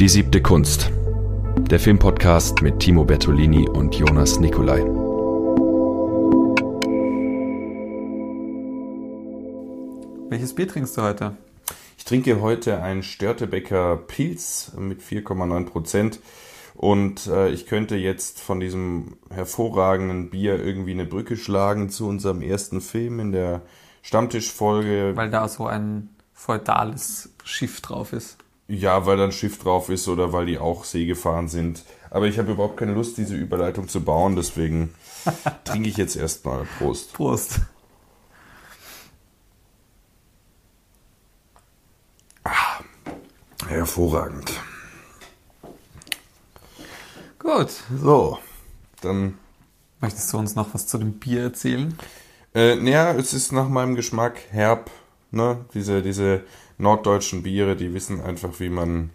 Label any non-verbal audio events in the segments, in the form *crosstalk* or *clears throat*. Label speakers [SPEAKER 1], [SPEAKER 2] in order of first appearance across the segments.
[SPEAKER 1] Die siebte Kunst. Der Filmpodcast mit Timo Bertolini und Jonas Nicolai.
[SPEAKER 2] Welches Bier trinkst du heute?
[SPEAKER 3] Ich trinke heute ein Störtebecker Pilz mit 4,9 Prozent. Und äh, ich könnte jetzt von diesem hervorragenden Bier irgendwie eine Brücke schlagen zu unserem ersten Film in der Stammtischfolge.
[SPEAKER 2] Weil da so ein feudales Schiff drauf ist.
[SPEAKER 3] Ja, weil da ein Schiff drauf ist oder weil die auch See gefahren sind. Aber ich habe überhaupt keine Lust, diese Überleitung zu bauen, deswegen *laughs* trinke ich jetzt erstmal. Prost.
[SPEAKER 2] Prost.
[SPEAKER 3] Ah, hervorragend.
[SPEAKER 2] Gut.
[SPEAKER 3] So, dann.
[SPEAKER 2] Möchtest du uns noch was zu dem Bier erzählen?
[SPEAKER 3] Äh, naja, es ist nach meinem Geschmack herb. Ne? Diese, diese norddeutschen Biere, die wissen einfach, wie man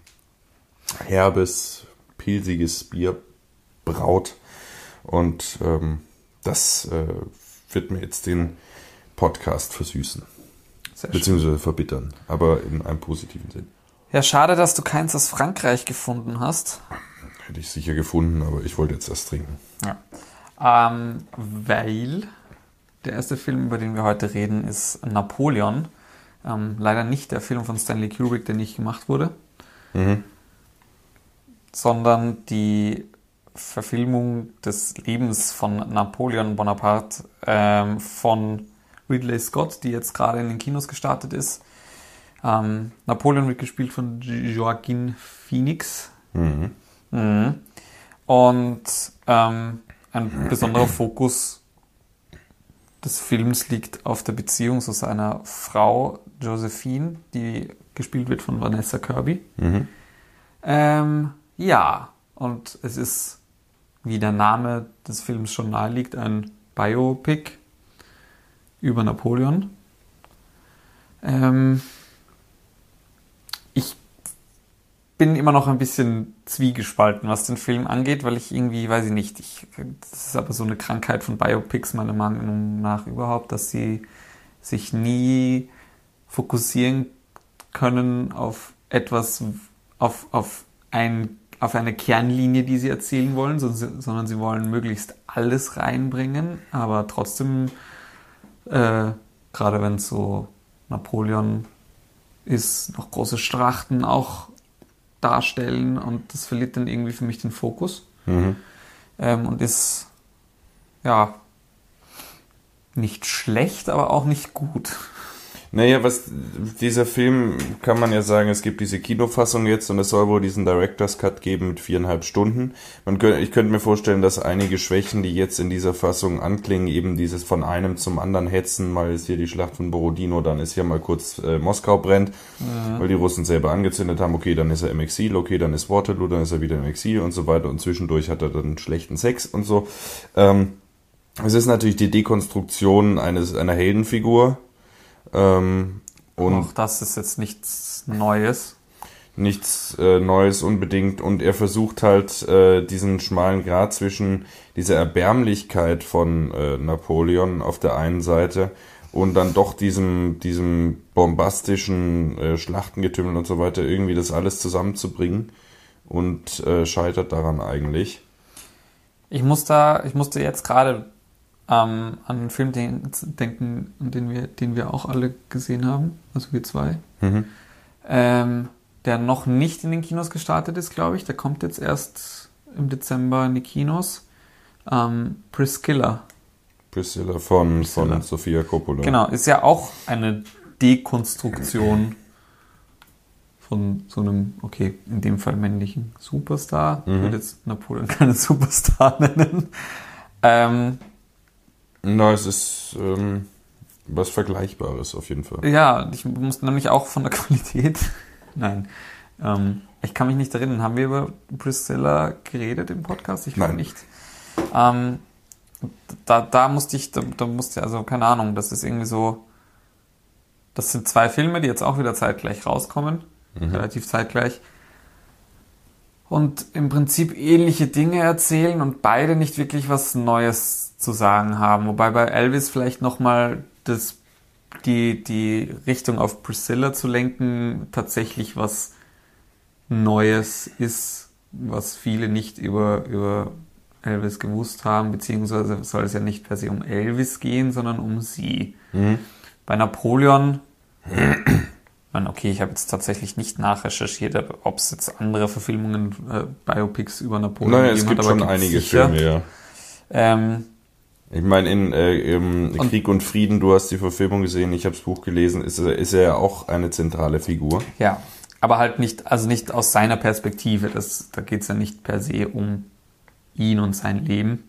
[SPEAKER 3] herbes, pilsiges Bier braut. Und ähm, das äh, wird mir jetzt den Podcast versüßen. Sehr beziehungsweise schön. verbittern, aber in einem positiven Sinn.
[SPEAKER 2] Ja, schade, dass du keins aus Frankreich gefunden hast.
[SPEAKER 3] Hätte ich sicher gefunden, aber ich wollte jetzt das trinken.
[SPEAKER 2] Ja. Ähm, weil der erste Film, über den wir heute reden, ist Napoleon. Ähm, leider nicht der Film von Stanley Kubrick, der nicht gemacht wurde, mhm. sondern die Verfilmung des Lebens von Napoleon Bonaparte ähm, von Ridley Scott, die jetzt gerade in den Kinos gestartet ist. Ähm, Napoleon wird gespielt von Joaquin Phoenix. Mhm. Mhm. Und ähm, ein besonderer Fokus des Films liegt auf der Beziehung zu seiner Frau Josephine, die gespielt wird von Vanessa Kirby. Mhm. Ähm, ja, und es ist, wie der Name des Films schon naheliegt, ein Biopic über Napoleon. Ähm, bin immer noch ein bisschen zwiegespalten, was den Film angeht, weil ich irgendwie, weiß ich nicht, ich, das ist aber so eine Krankheit von Biopics meiner Meinung nach überhaupt, dass sie sich nie fokussieren können auf etwas, auf, auf, ein, auf eine Kernlinie, die sie erzählen wollen, sondern sie wollen möglichst alles reinbringen, aber trotzdem, äh, gerade wenn es so Napoleon ist, noch große Strachten auch darstellen und das verliert dann irgendwie für mich den Fokus mhm. ähm, und ist ja nicht schlecht, aber auch nicht gut.
[SPEAKER 3] Naja, was dieser Film kann man ja sagen, es gibt diese Kinofassung jetzt und es soll wohl diesen Director's Cut geben mit viereinhalb Stunden. Man könnte, ich könnte mir vorstellen, dass einige Schwächen, die jetzt in dieser Fassung anklingen, eben dieses von einem zum anderen hetzen, mal ist hier die Schlacht von Borodino, dann ist hier mal kurz äh, Moskau brennt, mhm. weil die Russen selber angezündet haben, okay, dann ist er im Exil, okay, dann ist Waterloo, dann ist er wieder im Exil und so weiter und zwischendurch hat er dann schlechten Sex und so. Ähm, es ist natürlich die Dekonstruktion eines einer Heldenfigur,
[SPEAKER 2] ähm, und Auch das ist jetzt nichts Neues.
[SPEAKER 3] Nichts äh, Neues unbedingt. Und er versucht halt äh, diesen schmalen Grad zwischen dieser Erbärmlichkeit von äh, Napoleon auf der einen Seite und dann doch diesem, diesem bombastischen äh, Schlachtengetümmel und so weiter irgendwie das alles zusammenzubringen und äh, scheitert daran eigentlich.
[SPEAKER 2] Ich muss da, ich musste jetzt gerade ähm, an einen Film den, denken, den wir, den wir auch alle gesehen haben, also wir zwei. Mhm. Ähm, der noch nicht in den Kinos gestartet ist, glaube ich. Der kommt jetzt erst im Dezember in die Kinos. Ähm, Priscilla.
[SPEAKER 3] Priscilla von, Priscilla. von Sofia Coppola.
[SPEAKER 2] Genau, ist ja auch eine Dekonstruktion von so einem, okay, in dem Fall männlichen Superstar. Mhm. Ich würde jetzt Napoleon keinen Superstar *laughs* nennen. Ähm,
[SPEAKER 3] na, es ist ähm, was Vergleichbares auf jeden Fall.
[SPEAKER 2] Ja, ich muss nämlich auch von der *laughs* Qualität. Nein. Ähm, ich kann mich nicht erinnern. Haben wir über Priscilla geredet im Podcast? Ich glaube nicht. Ähm, da, da musste ich, da, da musste, also keine Ahnung, das ist irgendwie so. Das sind zwei Filme, die jetzt auch wieder zeitgleich rauskommen. Mhm. Relativ zeitgleich und im Prinzip ähnliche Dinge erzählen und beide nicht wirklich was Neues zu sagen haben. Wobei bei Elvis vielleicht nochmal das, die, die Richtung auf Priscilla zu lenken tatsächlich was Neues ist, was viele nicht über, über Elvis gewusst haben, beziehungsweise soll es ja nicht per se um Elvis gehen, sondern um sie.
[SPEAKER 3] Mhm.
[SPEAKER 2] Bei Napoleon, *clears throat* man, okay, ich habe jetzt tatsächlich nicht nachrecherchiert, ob es jetzt andere Verfilmungen, äh, Biopics über Napoleon
[SPEAKER 3] Naja, es gibt
[SPEAKER 2] hat,
[SPEAKER 3] schon einige
[SPEAKER 2] sicher.
[SPEAKER 3] Filme, ja.
[SPEAKER 2] Ähm,
[SPEAKER 3] Ich meine, in äh,
[SPEAKER 2] Und-
[SPEAKER 3] Krieg und Frieden, du hast die Verfilmung gesehen, ich habe das Buch gelesen, ist, er- ist er ja auch eine zentrale Figur.
[SPEAKER 2] ja, aber halt nicht, also nicht aus seiner Perspektive. Das, da geht es ja nicht per se um ihn und sein Leben.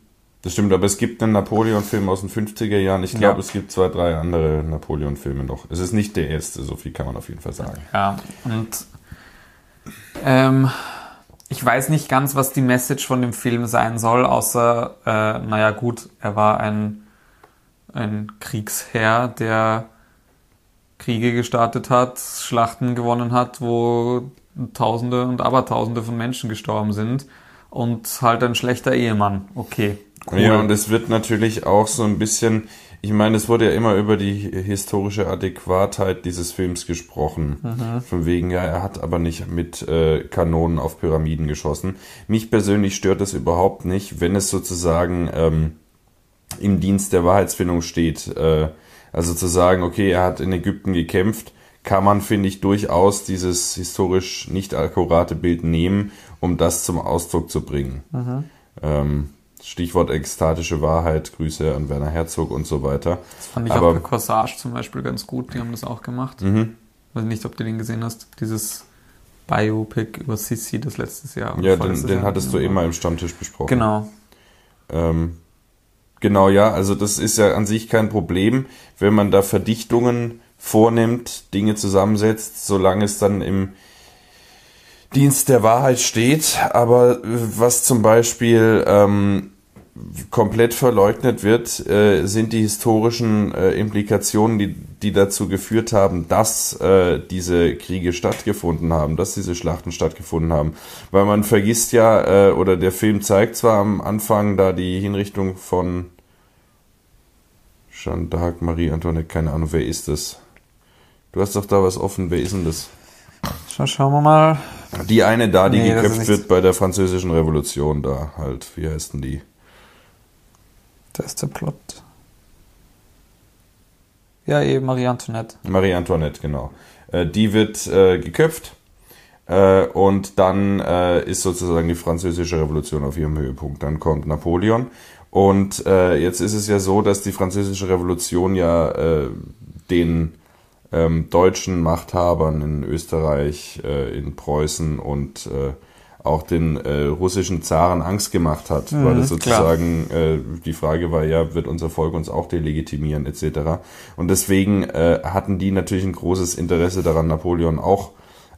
[SPEAKER 3] Das stimmt, aber es gibt einen Napoleon-Film aus den 50er Jahren. Ich glaube,
[SPEAKER 2] Ja.
[SPEAKER 3] es gibt zwei, drei andere Napoleon-Filme noch. Es ist nicht der erste, so viel kann man auf jeden Fall sagen.
[SPEAKER 2] Ja, und ähm, ich weiß nicht ganz, was die Message von dem Film sein soll, außer, äh, naja gut, er war ein, ein Kriegsherr, der Kriege gestartet hat, Schlachten gewonnen hat, wo Tausende und Abertausende von Menschen gestorben sind und halt ein schlechter Ehemann. Okay. Cool.
[SPEAKER 3] Ja, und es wird natürlich auch so ein bisschen, ich meine, es wurde ja immer über die historische Adäquatheit dieses Films gesprochen. Von wegen, ja, er hat aber nicht mit äh, Kanonen auf Pyramiden geschossen. Mich persönlich stört das überhaupt nicht, wenn es sozusagen ähm, im Dienst der Wahrheitsfindung steht. Äh, also zu sagen, okay, er hat in Ägypten gekämpft, kann man, finde ich, durchaus dieses historisch nicht akkurate Bild nehmen, um das zum Ausdruck zu bringen. Ähm, Stichwort ekstatische Wahrheit, Grüße an Werner Herzog und so weiter.
[SPEAKER 2] das fand ich
[SPEAKER 3] aber-
[SPEAKER 2] auch bei Corsage zum Beispiel ganz gut, die haben das auch gemacht.
[SPEAKER 3] Mhm.
[SPEAKER 2] Weiß nicht, ob du den gesehen hast. Dieses Biopic über Sissi, das letztes Jahr.
[SPEAKER 3] Ja, den, den
[SPEAKER 2] Jahr
[SPEAKER 3] hattest du
[SPEAKER 2] war.
[SPEAKER 3] immer im Stammtisch besprochen.
[SPEAKER 2] Genau.
[SPEAKER 3] Ähm, genau, ja, also das ist ja an sich kein Problem, wenn man da Verdichtungen vornimmt, Dinge zusammensetzt, solange es dann im Dienst der Wahrheit steht. Aber was zum Beispiel ähm, komplett verleugnet wird, äh, sind die historischen äh, Implikationen, die, die dazu geführt haben, dass äh, diese Kriege stattgefunden haben, dass diese Schlachten stattgefunden haben. Weil man vergisst ja, äh, oder der Film zeigt zwar am Anfang da die Hinrichtung von Jeanne d'Arc, Marie Antoinette, keine Ahnung, wer ist das? Du hast doch da was offen, wer ist denn das?
[SPEAKER 2] Schau, schauen wir mal.
[SPEAKER 3] Die eine da, die
[SPEAKER 2] Nee,
[SPEAKER 3] geköpft wird bei der französischen Revolution da halt. Wie heißt denn die?
[SPEAKER 2] Da ist der Plot. Ja, eben Marie Antoinette.
[SPEAKER 3] Marie Antoinette, genau. Äh, die wird äh, geköpft äh, und dann äh, ist sozusagen die französische Revolution auf ihrem Höhepunkt. Dann kommt Napoleon und äh, jetzt ist es ja so, dass die französische Revolution ja den ähm, deutschen Machthabern in Österreich, in Preußen und auch den äh, russischen Zaren Angst gemacht hat,
[SPEAKER 2] Mhm,
[SPEAKER 3] weil es sozusagen äh, die Frage war ja, wird unser Volk uns auch delegitimieren etc. Und deswegen äh, hatten die natürlich ein großes Interesse daran, Napoleon auch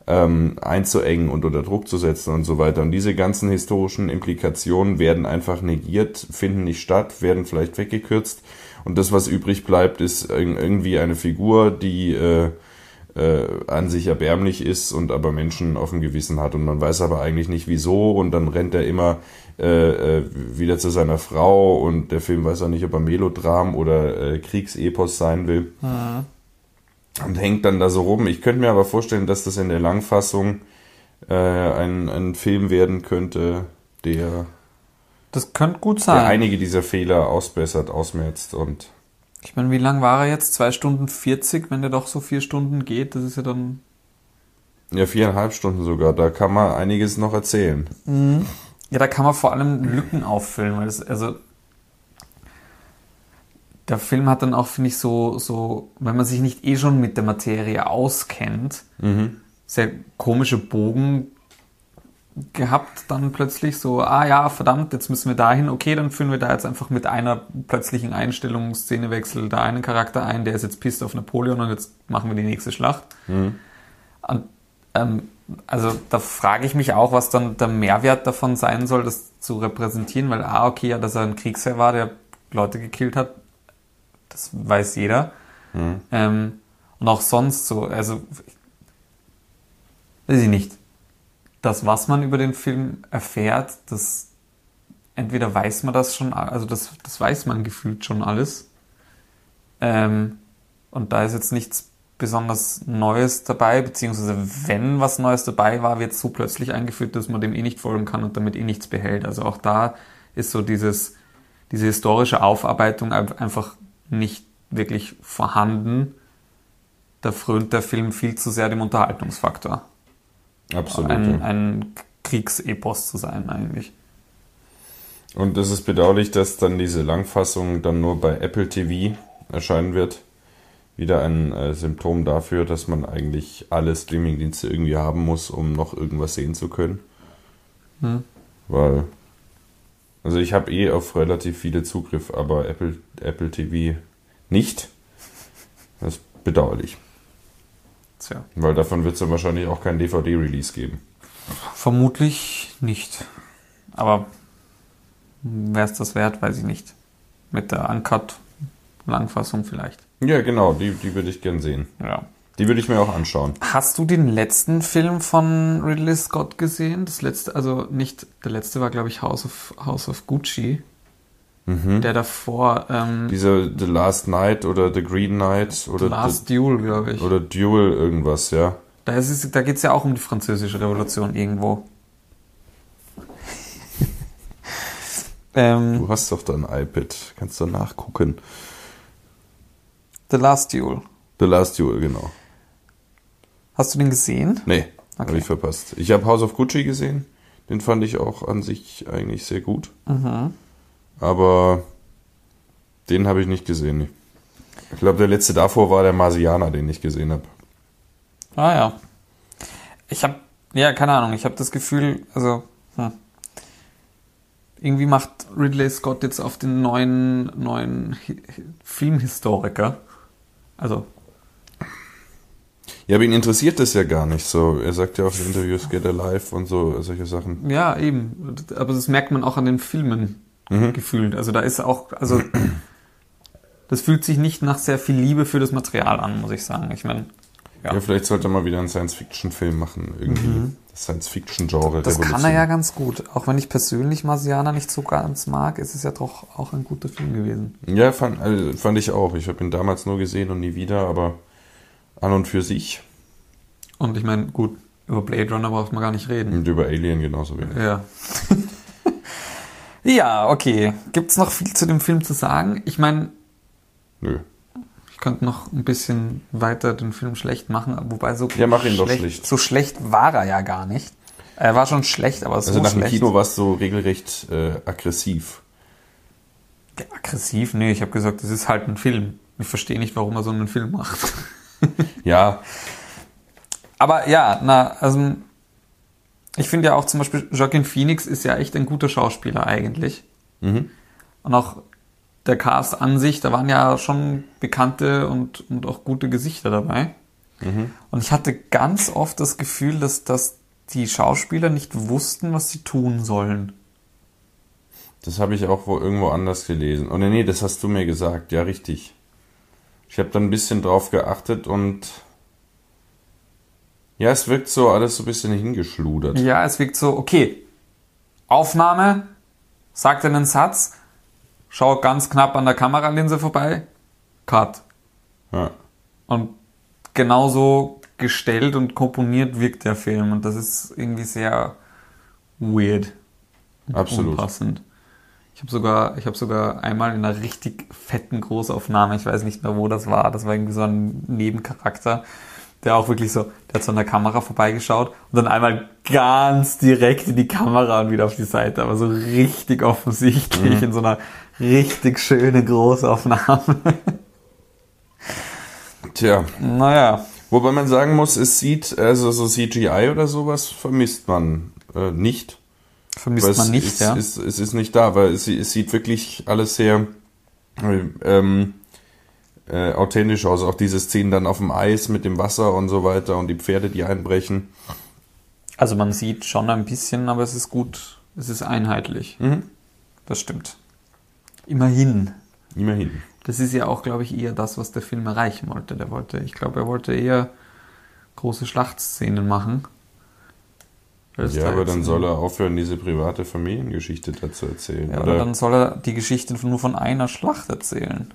[SPEAKER 3] ähm, einzuengen und unter Druck zu setzen und so weiter. Und diese ganzen historischen Implikationen werden einfach negiert, finden nicht statt, werden vielleicht weggekürzt. Und das, was übrig bleibt, ist irg- irgendwie eine Figur, die äh, äh, an sich erbärmlich ist und aber Menschen auf dem Gewissen hat. Und man weiß aber eigentlich nicht wieso. Und dann rennt er immer äh, äh, wieder zu seiner Frau und der Film weiß auch nicht, ob er Melodram oder äh, Kriegsepos sein will und hängt dann da so rum. Ich könnte mir aber vorstellen, dass das in der Langfassung äh, ein, ein Film werden könnte, der,
[SPEAKER 2] Das könnte gut
[SPEAKER 3] der
[SPEAKER 2] sein.
[SPEAKER 3] einige dieser Fehler ausbessert, ausmerzt und
[SPEAKER 2] ich meine, wie lang war er jetzt? Zwei Stunden 40, wenn der doch so vier Stunden geht, das ist ja dann.
[SPEAKER 3] ja, viereinhalb Stunden sogar. Da kann man einiges noch erzählen.
[SPEAKER 2] Ja, da kann man vor allem Lücken auffüllen, weil das, also. Der Film hat dann auch, finde ich, so, so, wenn man sich nicht eh schon mit der Materie auskennt, sehr komische Bogen gehabt, dann plötzlich so, ah ja, verdammt, jetzt müssen wir dahin, okay, dann führen wir da jetzt einfach mit einer plötzlichen Einstellung, Szenewechsel da einen Charakter ein, der ist jetzt pisst auf Napoleon und jetzt machen wir die nächste Schlacht. Und, ähm, also da frage ich mich auch, was dann der Mehrwert davon sein soll, das zu repräsentieren, weil ah, okay, ja, dass er ein Kriegsherr war, der Leute gekillt hat, das weiß jeder. Ähm, und auch sonst so, also weiß ich nicht. Das, was man über den Film erfährt, das entweder weiß man das schon, also das, das weiß man gefühlt schon alles. Ähm, und da ist jetzt nichts besonders Neues dabei, beziehungsweise wenn was Neues dabei war, wird es so plötzlich eingeführt, dass man dem eh nicht folgen kann und damit eh nichts behält. Also auch da ist so dieses, diese historische Aufarbeitung einfach nicht wirklich vorhanden. Da frönt der Film viel zu sehr dem Unterhaltungsfaktor.
[SPEAKER 3] Absolut.
[SPEAKER 2] Ein,
[SPEAKER 3] ja.
[SPEAKER 2] ein Kriegsepos zu sein eigentlich.
[SPEAKER 3] Und es ist bedauerlich, dass dann diese Langfassung dann nur bei Apple TV erscheinen wird. Wieder ein äh, Symptom dafür, dass man eigentlich alle Streamingdienste irgendwie haben muss, um noch irgendwas sehen zu können.
[SPEAKER 2] Hm.
[SPEAKER 3] Weil, also ich habe eh auf relativ viele Zugriff, aber Apple, Apple TV nicht. Das ist bedauerlich.
[SPEAKER 2] Tja.
[SPEAKER 3] Weil davon wird es dann wahrscheinlich auch kein DVD-Release geben.
[SPEAKER 2] Vermutlich nicht. Aber wäre es das wert, weiß ich nicht. Mit der Uncut-Langfassung vielleicht.
[SPEAKER 3] Ja, genau, die, die würde ich gern sehen.
[SPEAKER 2] Ja.
[SPEAKER 3] Die würde ich mir auch anschauen.
[SPEAKER 2] Hast du den letzten Film von Ridley Scott gesehen? Das letzte, also nicht, der letzte war, glaube ich, House of, House of Gucci.
[SPEAKER 3] Mhm.
[SPEAKER 2] Der davor, ähm,
[SPEAKER 3] Dieser The Last Night oder The Green Knight oder,
[SPEAKER 2] Last Duel, glaube ich.
[SPEAKER 3] The, oder Duel irgendwas, ja.
[SPEAKER 2] Da, ist es, da geht es ja auch um die französische Revolution irgendwo. *laughs* ähm,
[SPEAKER 3] Du hast doch dein iPad, kannst du nachgucken.
[SPEAKER 2] The Last Duel.
[SPEAKER 3] The Last Duel, genau.
[SPEAKER 2] Hast du den gesehen?
[SPEAKER 3] Nee,
[SPEAKER 2] Okay.
[SPEAKER 3] habe ich verpasst. Ich habe House of Gucci gesehen. Den fand ich auch an sich eigentlich sehr gut.
[SPEAKER 2] Mhm.
[SPEAKER 3] Aber den habe ich nicht gesehen. Ich glaube, der letzte davor war der Marsianer, den ich gesehen habe.
[SPEAKER 2] Ah ja. Ich habe, ja, keine Ahnung, ich habe das Gefühl, also, hm. irgendwie macht Ridley Scott jetzt auf den neuen, neuen Hi Hi- Filmhistoriker. Also,
[SPEAKER 3] Ja, aber ihn interessiert das ja gar nicht so. Er sagt ja auch in Interviews Get Alive und so, solche Sachen.
[SPEAKER 2] ja, eben. Aber das merkt man auch an den Filmen
[SPEAKER 3] Mhm.
[SPEAKER 2] gefühlt. Also da ist auch, also, *clears throat* das fühlt sich nicht nach sehr viel Liebe für das Material an, muss ich sagen. Ich meine,
[SPEAKER 3] Ja.
[SPEAKER 2] ja.
[SPEAKER 3] vielleicht sollte er mal wieder einen Science-Fiction-Film machen. Irgendwie. Das Science-Fiction-Genre.
[SPEAKER 2] Mhm. Das kann er ja ganz gut. Auch wenn ich persönlich Marsianer nicht so ganz mag, ist es ja doch auch ein guter Film gewesen.
[SPEAKER 3] Ja, fand, also, fand ich auch. Ich habe ihn damals nur gesehen und nie wieder, aber an und für sich.
[SPEAKER 2] Und ich meine, gut, über Blade Runner braucht man gar nicht reden.
[SPEAKER 3] Und über Alien genauso wenig.
[SPEAKER 2] Ja. *laughs* ja, okay. Gibt es noch viel zu dem Film zu sagen? Ich meine,
[SPEAKER 3] Nö.
[SPEAKER 2] ich könnte noch ein bisschen weiter den Film schlecht machen, wobei so
[SPEAKER 3] Ja, mach ihn doch schlecht.
[SPEAKER 2] So schlecht war er ja gar nicht. Er war schon schlecht, aber so
[SPEAKER 3] Also nach dem
[SPEAKER 2] schlecht.
[SPEAKER 3] Kino warst du regelrecht äh, aggressiv.
[SPEAKER 2] Ja, aggressiv? Nee, ich habe gesagt, das ist halt ein Film. Ich verstehe nicht, warum er so einen Film macht.
[SPEAKER 3] Ja, *laughs*
[SPEAKER 2] Aber ja, na, also ich finde ja auch zum Beispiel, Joaquin Phoenix ist ja echt ein guter Schauspieler eigentlich.
[SPEAKER 3] Mhm.
[SPEAKER 2] Und auch der Cast an sich, da waren ja schon bekannte und, und auch gute Gesichter dabei.
[SPEAKER 3] Mhm.
[SPEAKER 2] Und ich hatte ganz oft das Gefühl, dass, dass die Schauspieler nicht wussten, was sie tun sollen.
[SPEAKER 3] das habe ich auch wo irgendwo anders gelesen. Oh nee, nee, das hast du mir gesagt. Ja, richtig. Ich habe dann ein bisschen drauf geachtet und ja, es wirkt so alles so ein bisschen hingeschludert.
[SPEAKER 2] Ja, es wirkt so, okay, Aufnahme, sagt einen Satz, schau ganz knapp an der Kameralinse vorbei, Cut.
[SPEAKER 3] Ja.
[SPEAKER 2] Und genauso gestellt und komponiert wirkt der Film. Und das ist irgendwie sehr weird.
[SPEAKER 3] Absolut.
[SPEAKER 2] Unpassend. Ich habe sogar, ich habe sogar einmal in einer richtig fetten Großaufnahme, ich weiß nicht mehr, wo das war, das war irgendwie so ein Nebencharakter, der auch wirklich so, der hat so an der Kamera vorbeigeschaut und dann einmal ganz direkt in die Kamera und wieder auf die Seite, aber so richtig offensichtlich in so einer richtig schönen Großaufnahme.
[SPEAKER 3] Tja,
[SPEAKER 2] naja,
[SPEAKER 3] wobei man sagen muss, es sieht, also so CGI oder sowas vermisst man äh, nicht.
[SPEAKER 2] vermisst
[SPEAKER 3] Weil
[SPEAKER 2] man
[SPEAKER 3] es
[SPEAKER 2] nicht,
[SPEAKER 3] ist,
[SPEAKER 2] ja.
[SPEAKER 3] ist, es ist nicht da, weil es, es sieht wirklich alles sehr ähm, äh, authentisch aus. Auch diese Szenen dann auf dem Eis mit dem Wasser und so weiter und die Pferde, die einbrechen.
[SPEAKER 2] Also man sieht schon ein bisschen, aber es ist gut, es ist einheitlich.
[SPEAKER 3] Mhm.
[SPEAKER 2] Das stimmt. Immerhin.
[SPEAKER 3] Immerhin.
[SPEAKER 2] Das ist ja auch, glaube ich, eher das, was der Film erreichen wollte. Der wollte, ich glaube, er wollte eher große Schlachtszenen machen.
[SPEAKER 3] Ja, aber dann soll er aufhören, diese private Familiengeschichte dazu erzählen.
[SPEAKER 2] Ja, oder dann soll er die Geschichte nur von einer Schlacht erzählen.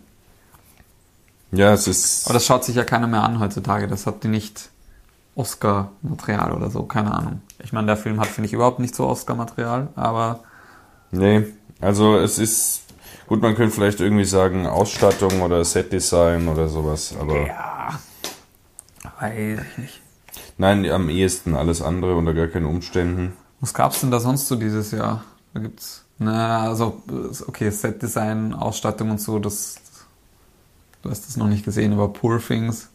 [SPEAKER 3] Ja, es ist.
[SPEAKER 2] Aber das schaut sich ja keiner mehr an heutzutage. Das hat die nicht Oscar-Material oder so, keine Ahnung. Ich meine, der Film hat, finde ich, überhaupt nicht so Oscar-Material, aber
[SPEAKER 3] Nee, also es ist. Gut, man könnte vielleicht irgendwie sagen Ausstattung oder Setdesign oder sowas, aber.
[SPEAKER 2] ja, weiß ich nicht.
[SPEAKER 3] Nein, am ehesten alles andere unter gar keinen Umständen.
[SPEAKER 2] Was gab's denn da sonst so dieses Jahr? Da gibt's, na, also, okay, Set-Design, Ausstattung und so, das, du hast das noch nicht gesehen, aber Poor Things.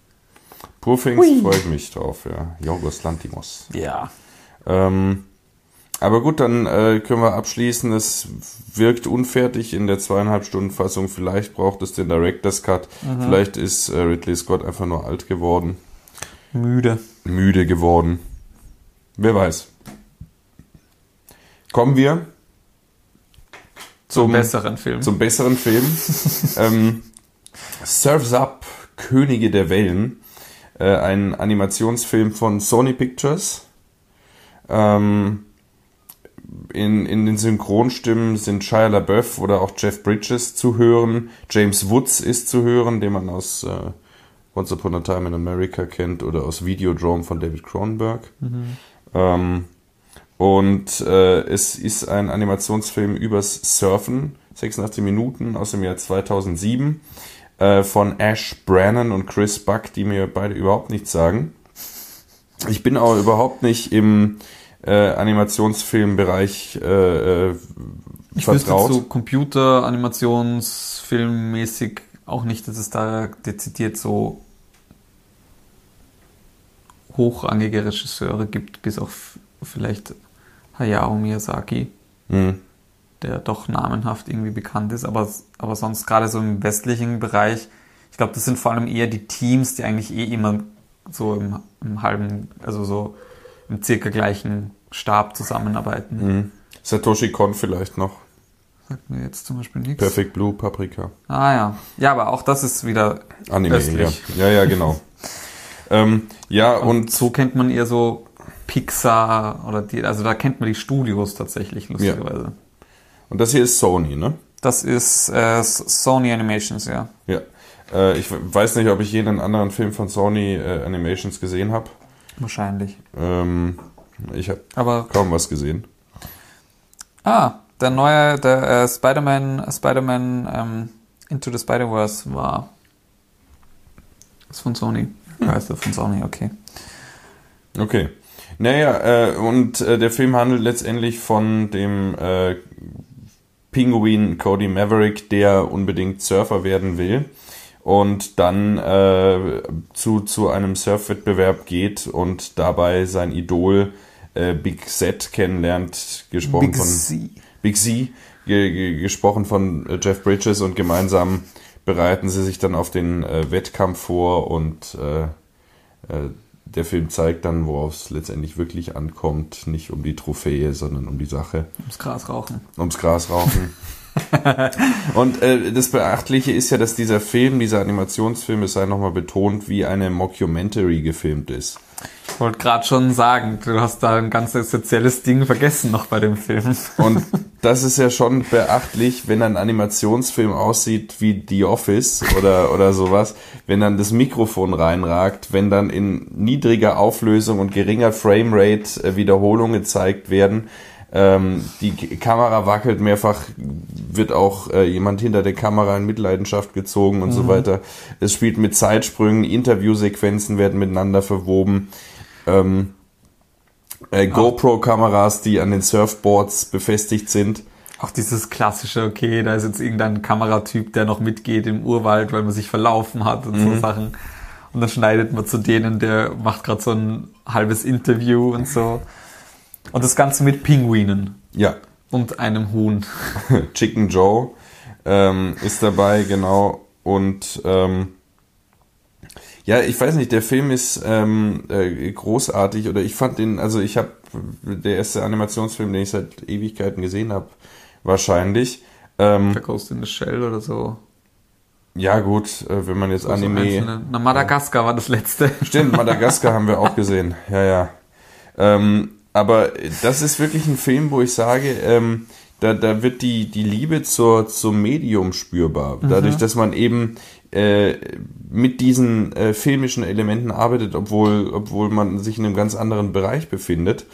[SPEAKER 3] Poor Things freue ich mich drauf, ja. Jorgos Lantimos.
[SPEAKER 2] Ja.
[SPEAKER 3] Ähm, aber gut, dann äh, können wir abschließen. Es wirkt unfertig in der zweieinhalb Stunden Fassung. Vielleicht braucht es den Director's Cut. Vielleicht ist äh, Ridley Scott einfach nur alt geworden,
[SPEAKER 2] Müde.
[SPEAKER 3] müde geworden. Wer weiß. Kommen wir
[SPEAKER 2] Zum
[SPEAKER 3] zum,
[SPEAKER 2] besseren Film.
[SPEAKER 3] zum besseren Film. *laughs* ähm, Surf's Up, Könige der Wellen. Äh, ein Animationsfilm von Sony Pictures. Ähm, in, in den Synchronstimmen sind Shia LaBeouf oder auch Jeff Bridges zu hören. James Woods ist zu hören, den man aus äh, Once Upon a Time in America kennt oder aus Videodrome von David Cronenberg. Ähm, und äh, es ist ein Animationsfilm übers Surfen, 86 Minuten aus dem Jahr 2007 äh, von Ash Brannon und Chris Buck, die mir beide überhaupt nichts sagen. Ich bin auch überhaupt nicht im äh, Animationsfilmbereich äh, äh,
[SPEAKER 2] Ich wüsste
[SPEAKER 3] vertraut.
[SPEAKER 2] so Computer, Animationsfilmmäßig auch nicht, dass es da dezidiert so hochrangige Regisseure gibt, bis auf vielleicht Hayao Miyazaki,
[SPEAKER 3] Hm.
[SPEAKER 2] Der doch namenhaft irgendwie bekannt ist, aber, aber sonst gerade so im westlichen Bereich, ich glaube, das sind vor allem eher die Teams, die eigentlich eh immer so im, im halben, also so im circa gleichen Stab zusammenarbeiten.
[SPEAKER 3] Hm. Satoshi Kon vielleicht noch.
[SPEAKER 2] Sagt mir jetzt zum Beispiel nichts.
[SPEAKER 3] Perfect Blue, Paprika.
[SPEAKER 2] Ah ja. Ja, aber auch das ist wieder
[SPEAKER 3] Anime, ja.
[SPEAKER 2] östlich.
[SPEAKER 3] Ja, ja, genau. *laughs* ähm, ja,
[SPEAKER 2] Und
[SPEAKER 3] und
[SPEAKER 2] so kennt man eher so Pixar oder die, also da kennt man die Studios tatsächlich, lustigerweise.
[SPEAKER 3] Und das hier ist Sony, ne?
[SPEAKER 2] Das ist äh, Sony Animations, ja.
[SPEAKER 3] Ja. Äh, ich weiß nicht, ob ich jeden anderen Film von Sony äh, Animations gesehen habe.
[SPEAKER 2] Wahrscheinlich.
[SPEAKER 3] Ähm, ich habe kaum was gesehen.
[SPEAKER 2] ah, der neue, der äh, Spider-Man, Spider-Man ähm, Into the Spider-Verse war, ist von Sony. Heißt er von Sony, okay.
[SPEAKER 3] Okay. Naja, äh, und äh, der Film handelt letztendlich von dem äh, Pinguin Cody Maverick, der unbedingt Surfer werden will und dann äh, zu, zu einem Surfwettbewerb geht und dabei sein Idol äh, Big Z kennenlernt, gesprochen
[SPEAKER 2] Big
[SPEAKER 3] von
[SPEAKER 2] Z.
[SPEAKER 3] Big Z, ge ge gesprochen von äh, Jeff Bridges und gemeinsam bereiten sie sich dann auf den äh, Wettkampf vor und äh, äh, der Film zeigt dann, worauf es letztendlich wirklich ankommt, nicht um die Trophäe, sondern um die Sache,
[SPEAKER 2] Ums Gras rauchen.
[SPEAKER 3] ums Gras rauchen. *laughs* und äh, das Beachtliche ist ja, dass dieser Film, dieser Animationsfilm, es sei nochmal betont, wie eine Mockumentary gefilmt ist.
[SPEAKER 2] Ich wollte gerade schon sagen, du hast da ein ganz essentielles Ding vergessen noch bei dem Film.
[SPEAKER 3] Und das ist ja schon beachtlich, wenn ein Animationsfilm aussieht wie The Office oder, oder sowas, wenn dann das Mikrofon reinragt, wenn dann in niedriger Auflösung und geringer Framerate äh, Wiederholungen gezeigt werden, ähm, die Kamera wackelt mehrfach, wird auch äh, jemand hinter der Kamera in Mitleidenschaft gezogen und so weiter. Es spielt mit Zeitsprüngen, Interviewsequenzen werden miteinander verwoben. Ähm, äh, GoPro-Kameras, die an den Surfboards befestigt sind.
[SPEAKER 2] Auch dieses klassische, okay, da ist jetzt irgendein Kameratyp, der noch mitgeht im Urwald, weil man sich verlaufen hat und so Sachen. Und dann schneidet man zu denen, der macht gerade so ein halbes Interview und so. Und das Ganze mit Pinguinen
[SPEAKER 3] Ja,
[SPEAKER 2] und einem Huhn. *laughs*
[SPEAKER 3] Chicken Joe ähm, ist dabei, genau. Und ähm, ja, ich weiß nicht, der Film ist ähm, äh, großartig oder ich fand den, also ich habe der erste Animationsfilm, den ich seit Ewigkeiten gesehen habe, wahrscheinlich. Ähm,
[SPEAKER 2] Der Ghost in the Shell oder so.
[SPEAKER 3] ja gut, äh, wenn man jetzt
[SPEAKER 2] so
[SPEAKER 3] Anime,
[SPEAKER 2] einzelne. Na, Madagaskar war das letzte.
[SPEAKER 3] Stimmt, Madagaskar haben wir auch gesehen. Ja, ja. Ähm, aber das ist wirklich ein Film, wo ich sage, ähm, da, da wird die, die Liebe zur, zum Medium spürbar. Dadurch, dass man eben äh, mit diesen äh, filmischen Elementen arbeitet, obwohl, obwohl man sich in einem ganz anderen Bereich befindet.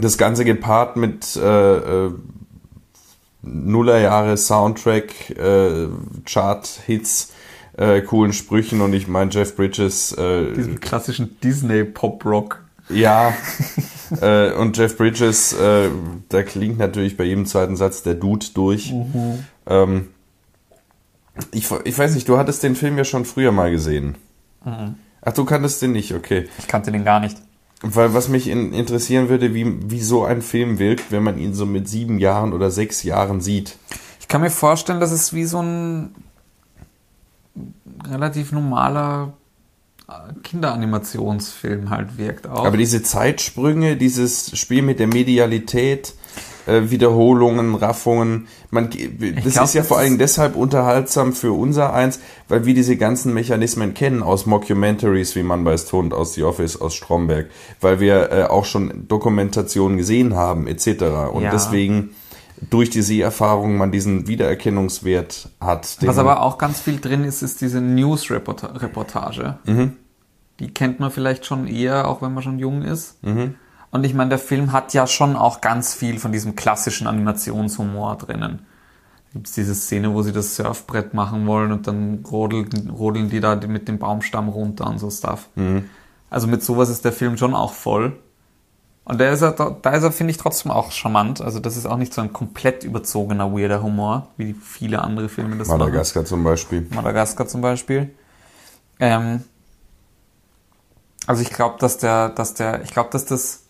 [SPEAKER 3] Das Ganze gepaart mit äh, äh, Nullerjahre Soundtrack, äh, Chart-Hits, äh, coolen Sprüchen und ich meine Jeff Bridges. Äh,
[SPEAKER 2] Diesen klassischen Disney-Pop-Rock.
[SPEAKER 3] Ja, *laughs* äh, und Jeff Bridges, äh, da klingt natürlich bei jedem zweiten Satz der Dude durch. Ähm, ich, ich weiß nicht, du hattest den Film ja schon früher mal gesehen. Ach, du kanntest den nicht, okay.
[SPEAKER 2] Ich kannte den gar nicht.
[SPEAKER 3] Weil was mich in, interessieren würde, wie, wie so ein Film wirkt, wenn man ihn so mit sieben Jahren oder sechs Jahren sieht.
[SPEAKER 2] Ich kann mir vorstellen, dass es wie so ein relativ normaler äh, Kinderanimationsfilm halt wirkt auch.
[SPEAKER 3] Aber diese Zeitsprünge, dieses Spiel mit der Medialität, äh, Wiederholungen, Raffungen, man, das
[SPEAKER 2] glaub,
[SPEAKER 3] ist ja
[SPEAKER 2] das
[SPEAKER 3] vor allem deshalb unterhaltsam für unser eins, weil wir diese ganzen Mechanismen kennen aus Mockumentaries, wie man weiß Tod aus The Office, aus Stromberg, weil wir äh, auch schon Dokumentationen gesehen haben, etc. Und
[SPEAKER 2] Ja.
[SPEAKER 3] deswegen durch die Seherfahrung man diesen Wiedererkennungswert hat.
[SPEAKER 2] Was aber auch ganz viel drin ist, ist diese News-Reportage.
[SPEAKER 3] Mhm.
[SPEAKER 2] Die kennt man vielleicht schon eher, auch wenn man schon jung ist.
[SPEAKER 3] Mhm.
[SPEAKER 2] Und ich meine, der Film hat ja schon auch ganz viel von diesem klassischen Animationshumor drinnen. Gibt es diese Szene, wo sie das Surfbrett machen wollen und dann rodeln, rodeln die da mit dem Baumstamm runter und so Stuff.
[SPEAKER 3] Mhm.
[SPEAKER 2] Also mit sowas ist der Film schon auch voll. Und da ist er, da ist er, finde ich, trotzdem auch charmant. Also das ist auch nicht so ein komplett überzogener, weirder Humor, wie viele andere Filme das machen.
[SPEAKER 3] Madagaskar zum Beispiel.
[SPEAKER 2] Madagaskar zum Beispiel. Ähm, also ich glaube, dass der, dass der, ich glaube, dass das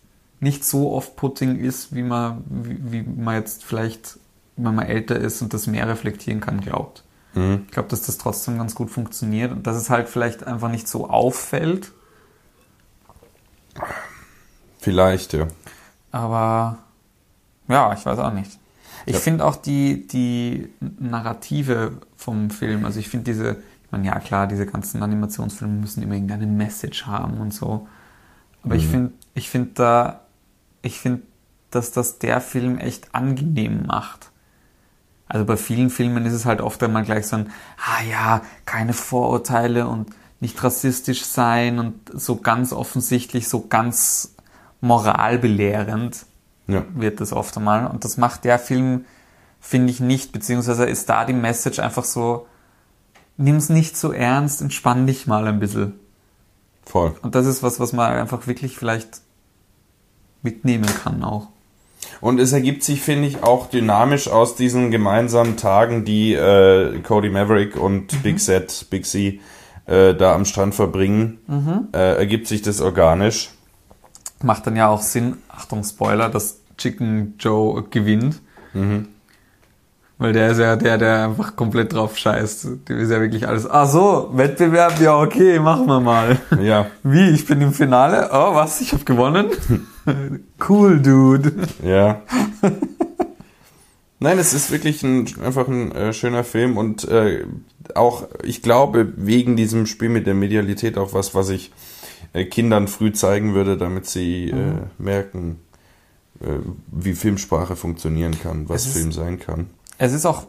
[SPEAKER 2] nicht so off-putting ist, wie man, wie, wie man jetzt vielleicht, wenn man älter ist und das mehr reflektieren kann, glaubt.
[SPEAKER 3] Mhm.
[SPEAKER 2] Ich glaube, dass das trotzdem ganz gut funktioniert und dass es halt vielleicht einfach nicht so auffällt,
[SPEAKER 3] Vielleicht, ja.
[SPEAKER 2] aber ja, ich weiß auch nicht. Ich
[SPEAKER 3] Ja.
[SPEAKER 2] finde auch die, die Narrative vom Film, also ich finde diese, ich meine, ja klar, diese ganzen Animationsfilme müssen immer irgendeine Message haben und so. Aber ich finde, ich finde da, ich finde, dass das der Film echt angenehm macht. Also bei vielen Filmen ist es halt oft einmal gleich so ein, ah ja, keine Vorurteile und nicht rassistisch sein und so ganz offensichtlich, so ganz moralbelehrend
[SPEAKER 3] Ja.
[SPEAKER 2] wird das oft einmal. Und das macht der Film, finde ich, nicht, beziehungsweise ist da die Message einfach so, nimm's nicht so ernst, entspann dich mal ein bisschen.
[SPEAKER 3] Voll.
[SPEAKER 2] Und das ist was, was man einfach wirklich vielleicht mitnehmen kann auch.
[SPEAKER 3] Und es ergibt sich, finde ich, auch dynamisch aus diesen gemeinsamen Tagen, die äh, Cody Maverick und Big Set, Big C äh, da am Strand verbringen, äh, ergibt sich das organisch.
[SPEAKER 2] Macht dann ja auch Sinn, Achtung, Spoiler, dass Chicken Joe gewinnt. Weil der ist ja der, der einfach komplett drauf scheißt. Der ist ja wirklich alles. Ach so, Wettbewerb, ja okay, machen wir mal.
[SPEAKER 3] Ja,
[SPEAKER 2] Wie, ich bin im Finale? Oh, was, ich habe gewonnen? *laughs* *laughs* cool, Dude.
[SPEAKER 3] ja. Nein, es ist wirklich ein, einfach ein äh, schöner Film und äh, auch, ich glaube, wegen diesem Spiel mit der Medialität auch was, was ich äh, Kindern früh zeigen würde, damit sie äh, merken, äh, wie Filmsprache funktionieren kann, was
[SPEAKER 2] ist-
[SPEAKER 3] Film sein kann.
[SPEAKER 2] Es ist auch,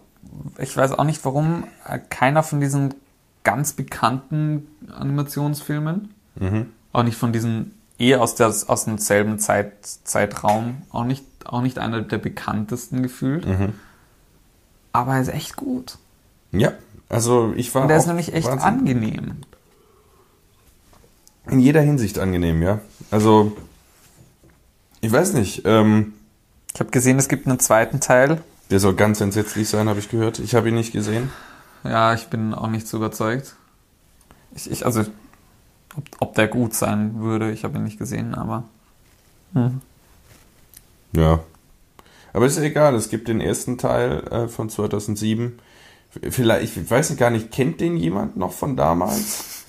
[SPEAKER 2] ich weiß auch nicht warum, äh, keiner von diesen ganz bekannten Animationsfilmen,
[SPEAKER 3] Mhm.
[SPEAKER 2] auch nicht von diesen, eh aus, der, aus demselben Zeit, Zeitraum, auch nicht, auch nicht einer der bekanntesten gefühlt.
[SPEAKER 3] Mhm.
[SPEAKER 2] Aber er ist echt gut.
[SPEAKER 3] Ja, also ich war
[SPEAKER 2] Und der ist nämlich echt
[SPEAKER 3] Wahnsinn.
[SPEAKER 2] angenehm.
[SPEAKER 3] in jeder Hinsicht angenehm, ja. Also ich weiß nicht, ähm,
[SPEAKER 2] Ich habe gesehen, es gibt einen zweiten Teil.
[SPEAKER 3] der soll ganz entsetzlich sein, habe ich gehört. Ich habe ihn nicht gesehen.
[SPEAKER 2] Ja, ich bin auch nicht so überzeugt. Ich, ich also, ob, ob der gut sein würde, ich habe ihn nicht gesehen, aber. Hm.
[SPEAKER 3] Ja. Aber ist egal, es gibt den ersten Teil äh, von 2007. Vielleicht, ich weiß nicht gar nicht, kennt den jemand noch von damals? *laughs*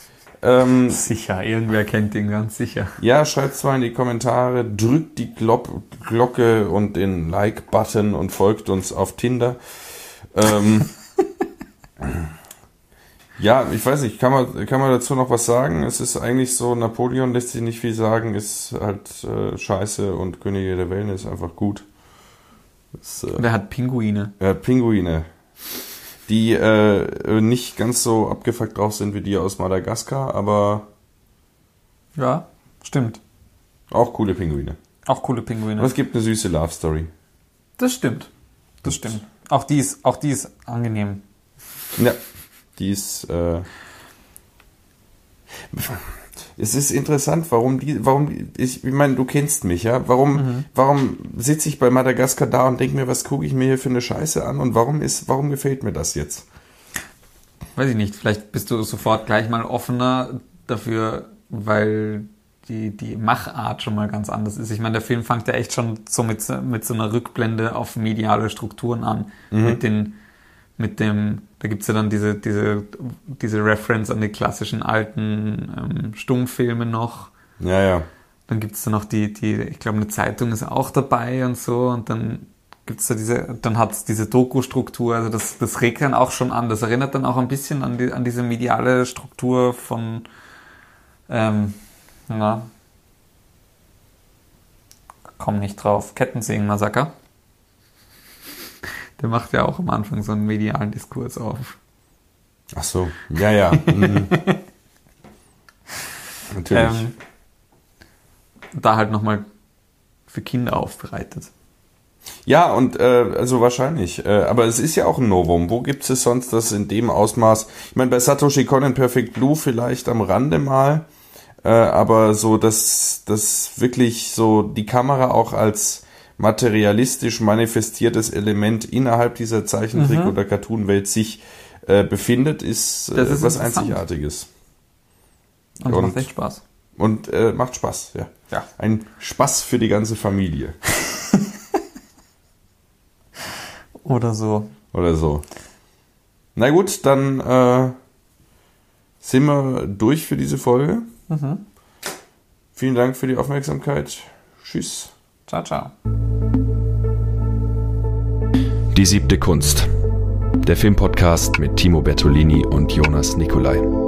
[SPEAKER 3] Ähm,
[SPEAKER 2] Sicher, irgendwer kennt ihn ganz sicher.
[SPEAKER 3] ja, schreibt zwar in die Kommentare, drückt die Glop Glocke und den Like-Button und folgt uns auf Tinder. Ähm, *laughs* ja, ich weiß nicht, kann man, kann man dazu noch was sagen? Es ist eigentlich so, Napoleon lässt sich nicht viel sagen, ist halt äh, scheiße und Könige der Wellen ist einfach gut. Das, äh,
[SPEAKER 2] Und er hat Pinguine.
[SPEAKER 3] ja, Pinguine. die äh, nicht ganz so abgefuckt drauf sind wie die aus Madagaskar, aber
[SPEAKER 2] Ja, stimmt.
[SPEAKER 3] auch coole Pinguine.
[SPEAKER 2] Auch coole Pinguine.
[SPEAKER 3] Und es gibt eine süße Love Story.
[SPEAKER 2] Das stimmt. Das stimmt. Auch die ist, auch die ist angenehm.
[SPEAKER 3] Ja, die ist. Äh, es ist interessant, warum die, warum ich, ich meine, du kennst mich, ja. Warum, warum sitze ich bei Madagaskar da und denke mir, was gucke ich mir hier für eine Scheiße an und warum ist, warum gefällt mir das jetzt?
[SPEAKER 2] Weiß ich nicht, vielleicht bist du sofort gleich mal offener dafür, weil die, die Machart schon mal ganz anders ist. Ich meine, der Film fängt ja echt schon so mit, so- mit so einer Rückblende auf mediale Strukturen an. Mit den, mit dem, da gibt's ja dann diese, diese, diese Reference an die klassischen alten ähm, Stummfilme noch.
[SPEAKER 3] Ja, ja.
[SPEAKER 2] Dann gibt's da noch die, die, ich glaube, eine Zeitung ist auch dabei und so. Und dann gibt's da diese, dann hat's diese Doku-Struktur. Also das, das regt dann auch schon an. Das erinnert dann auch ein bisschen an, die, an diese mediale Struktur von, ähm, na, komm nicht drauf, Kettensägen-Massaker. Der macht ja auch am Anfang so einen medialen Diskurs auf.
[SPEAKER 3] Ach so. Ja, ja. Mhm. *laughs* Natürlich.
[SPEAKER 2] Ähm, da halt nochmal für Kinder aufbereitet.
[SPEAKER 3] Ja, und äh, also wahrscheinlich. Äh, aber es ist ja auch ein Novum. Wo gibt es sonst das in dem Ausmaß? Ich meine, bei Satoshi Kon in Perfect Blue vielleicht am Rande mal. Äh, aber so, dass das wirklich so die Kamera auch als materialistisch manifestiertes Element innerhalb dieser Zeichentrick- oder Cartoon-Welt sich äh, befindet, ist, äh,
[SPEAKER 2] ist
[SPEAKER 3] was. Einzigartiges.
[SPEAKER 2] Und,
[SPEAKER 3] Und-
[SPEAKER 2] macht echt Spaß.
[SPEAKER 3] Und äh, macht Spaß, ja.
[SPEAKER 2] Ja.
[SPEAKER 3] Ein Spaß für die ganze Familie. *laughs*
[SPEAKER 2] Oder so.
[SPEAKER 3] Oder so. Na gut, dann äh, sind wir durch für diese Folge. Vielen Dank für die Aufmerksamkeit. Tschüss.
[SPEAKER 2] Ciao, ciao.
[SPEAKER 1] Die siebte Kunst. Der Filmpodcast mit Timo Bertolini und Jonas Nicolai.